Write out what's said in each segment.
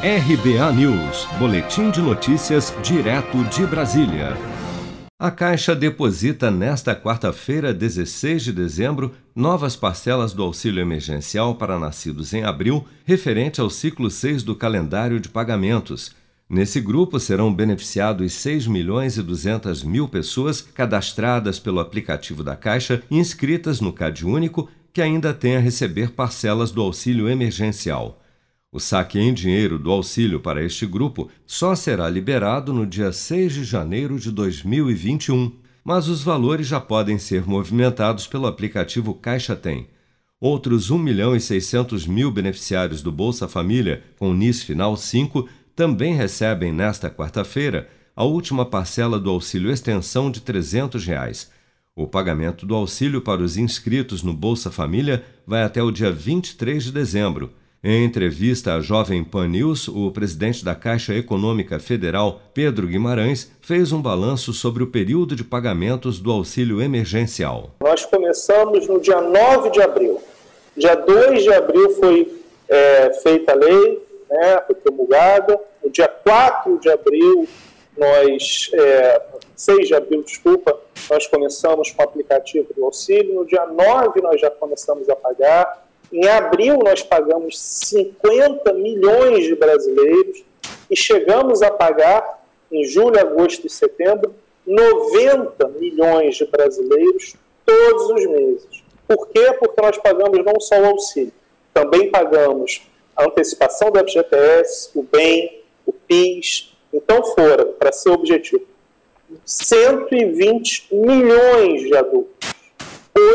RBA News, Boletim de Notícias, direto de Brasília. A Caixa deposita nesta quarta-feira, 16 de dezembro, novas parcelas do auxílio emergencial para nascidos em abril, referente ao ciclo 6 do calendário de pagamentos. Nesse grupo serão beneficiados 6 milhões e 200 mil pessoas cadastradas pelo aplicativo da Caixa e inscritas no CAD Único que ainda têm a receber parcelas do auxílio emergencial. O saque em dinheiro do auxílio para este grupo só será liberado no dia 6 de janeiro de 2021, mas os valores já podem ser movimentados pelo aplicativo Caixa Tem. Outros 1 milhão e 600 mil beneficiários do Bolsa Família com NIS Final 5 também recebem nesta quarta-feira a última parcela do auxílio extensão de 300 reais. O pagamento do auxílio para os inscritos no Bolsa Família vai até o dia 23 de dezembro. Em entrevista à Jovem Pan News, o presidente da Caixa Econômica Federal, Pedro Guimarães, fez um balanço sobre o período de pagamentos do auxílio emergencial. Nós começamos no dia 9 de abril. Dia 2 de abril foi é, feita a lei, né, foi promulgada. No dia 4 de abril, nós. É, 6 de abril, desculpa, nós começamos com o aplicativo do auxílio. No dia 9, nós já começamos a pagar. Em abril, nós pagamos 50 milhões de brasileiros e chegamos a pagar, em julho, agosto e setembro, 90 milhões de brasileiros todos os meses. Por quê? Porque nós pagamos não só o auxílio, também pagamos a antecipação do FGTS, o BEM, o PIS. Então, foram, para ser objetivo, 120 milhões de adultos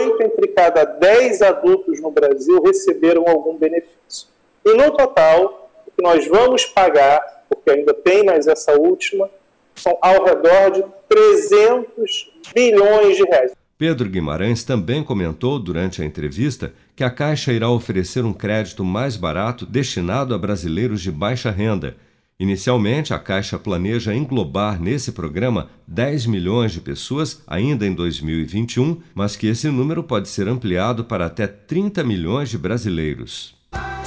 oito entre cada dez adultos no Brasil receberam algum benefício. E no total, o que nós vamos pagar, porque ainda tem mais essa última, são ao redor de 300 bilhões de reais. Pedro Guimarães também comentou durante a entrevista que a Caixa irá oferecer um crédito mais barato destinado a brasileiros de baixa renda Inicialmente, a Caixa planeja englobar nesse programa 10 milhões de pessoas ainda em 2021, mas que esse número pode ser ampliado para até 30 milhões de brasileiros.